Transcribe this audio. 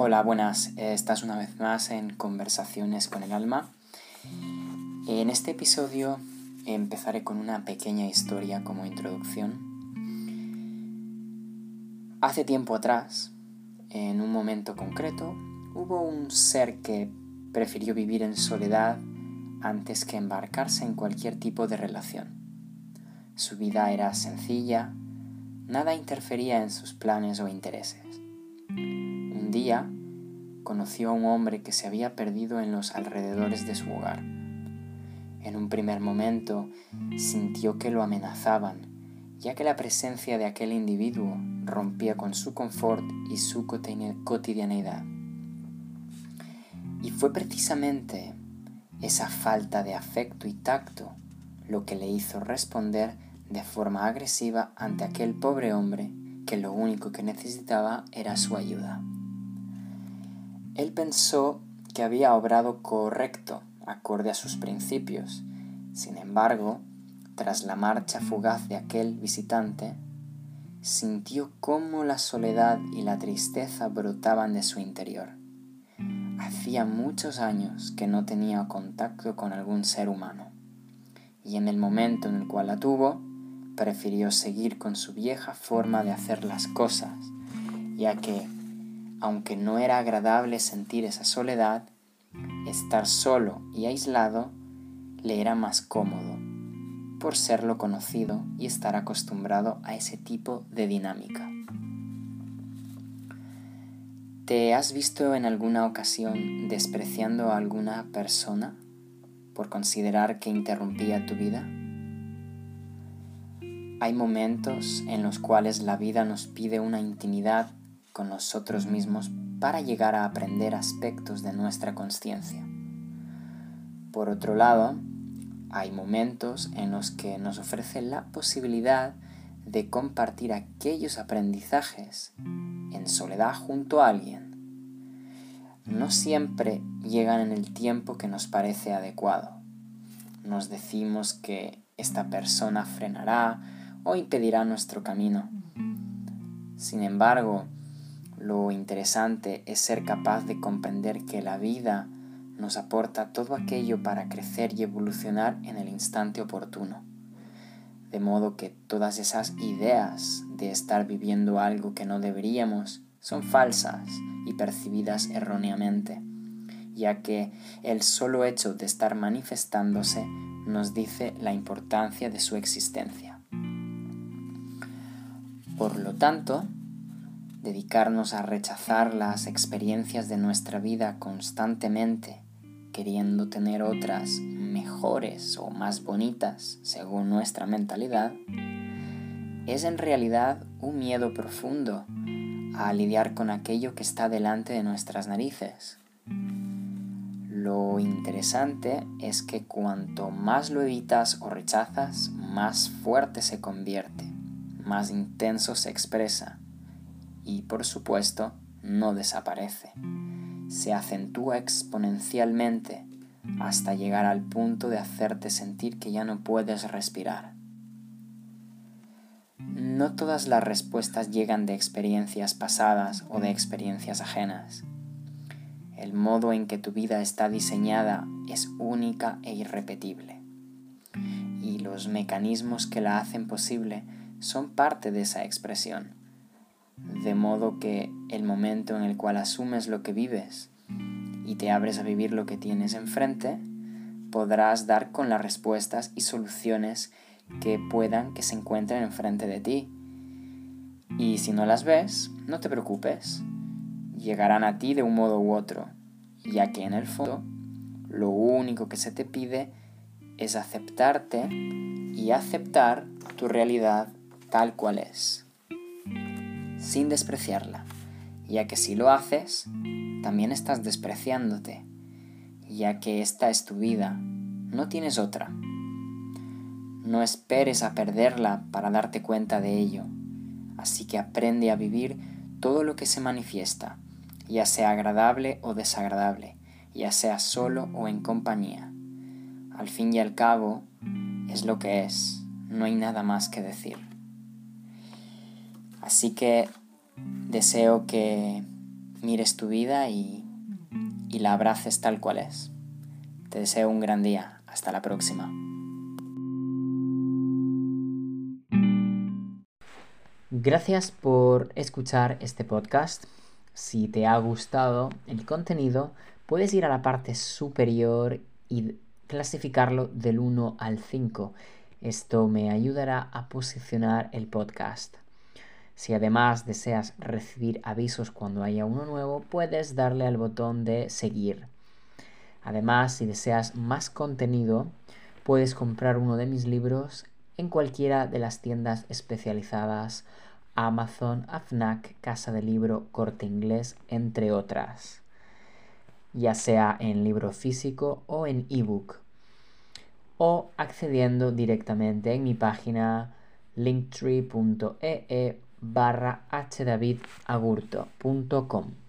Hola, buenas. Estás una vez más en Conversaciones con el Alma. En este episodio empezaré con una pequeña historia como introducción. Hace tiempo atrás, en un momento concreto, hubo un ser que prefirió vivir en soledad antes que embarcarse en cualquier tipo de relación. Su vida era sencilla, nada interfería en sus planes o intereses. Conoció a un hombre que se había perdido en los alrededores de su hogar. En un primer momento sintió que lo amenazaban, ya que la presencia de aquel individuo rompía con su confort y su cotidianeidad. Y fue precisamente esa falta de afecto y tacto lo que le hizo responder de forma agresiva ante aquel pobre hombre que lo único que necesitaba era su ayuda. Él pensó que había obrado correcto, acorde a sus principios. Sin embargo, tras la marcha fugaz de aquel visitante, sintió cómo la soledad y la tristeza brotaban de su interior. Hacía muchos años que no tenía contacto con algún ser humano, y en el momento en el cual la tuvo, prefirió seguir con su vieja forma de hacer las cosas, ya que aunque no era agradable sentir esa soledad, estar solo y aislado le era más cómodo, por serlo conocido y estar acostumbrado a ese tipo de dinámica. ¿Te has visto en alguna ocasión despreciando a alguna persona por considerar que interrumpía tu vida? Hay momentos en los cuales la vida nos pide una intimidad con nosotros mismos para llegar a aprender aspectos de nuestra conciencia. Por otro lado, hay momentos en los que nos ofrece la posibilidad de compartir aquellos aprendizajes en soledad junto a alguien. No siempre llegan en el tiempo que nos parece adecuado. Nos decimos que esta persona frenará o impedirá nuestro camino. Sin embargo, lo interesante es ser capaz de comprender que la vida nos aporta todo aquello para crecer y evolucionar en el instante oportuno. De modo que todas esas ideas de estar viviendo algo que no deberíamos son falsas y percibidas erróneamente, ya que el solo hecho de estar manifestándose nos dice la importancia de su existencia. Por lo tanto, dedicarnos a rechazar las experiencias de nuestra vida constantemente, queriendo tener otras mejores o más bonitas según nuestra mentalidad, es en realidad un miedo profundo a lidiar con aquello que está delante de nuestras narices. Lo interesante es que cuanto más lo evitas o rechazas, más fuerte se convierte, más intenso se expresa y por supuesto no desaparece. Se acentúa exponencialmente hasta llegar al punto de hacerte sentir que ya no puedes respirar. No todas las respuestas llegan de experiencias pasadas o de experiencias ajenas. El modo en que tu vida está diseñada es única e irrepetible. Y los mecanismos que la hacen posible son parte de esa expresión de modo que el momento en el cual asumes lo que vives y te abres a vivir lo que tienes enfrente, podrás dar con las respuestas y soluciones que puedan que se encuentren enfrente de ti. Y si no las ves, no te preocupes, llegarán a ti de un modo u otro, ya que en el fondo lo único que se te pide es aceptarte y aceptar tu realidad tal cual es sin despreciarla, ya que si lo haces, también estás despreciándote, ya que esta es tu vida, no tienes otra. No esperes a perderla para darte cuenta de ello, así que aprende a vivir todo lo que se manifiesta, ya sea agradable o desagradable, ya sea solo o en compañía. Al fin y al cabo, es lo que es, no hay nada más que decir. Así que deseo que mires tu vida y, y la abraces tal cual es. Te deseo un gran día. Hasta la próxima. Gracias por escuchar este podcast. Si te ha gustado el contenido, puedes ir a la parte superior y clasificarlo del 1 al 5. Esto me ayudará a posicionar el podcast. Si además deseas recibir avisos cuando haya uno nuevo, puedes darle al botón de seguir. Además, si deseas más contenido, puedes comprar uno de mis libros en cualquiera de las tiendas especializadas Amazon, AFNAC, Casa de Libro, Corte Inglés, entre otras, ya sea en libro físico o en ebook, o accediendo directamente en mi página linktree.ee barra hdavidagurto.com.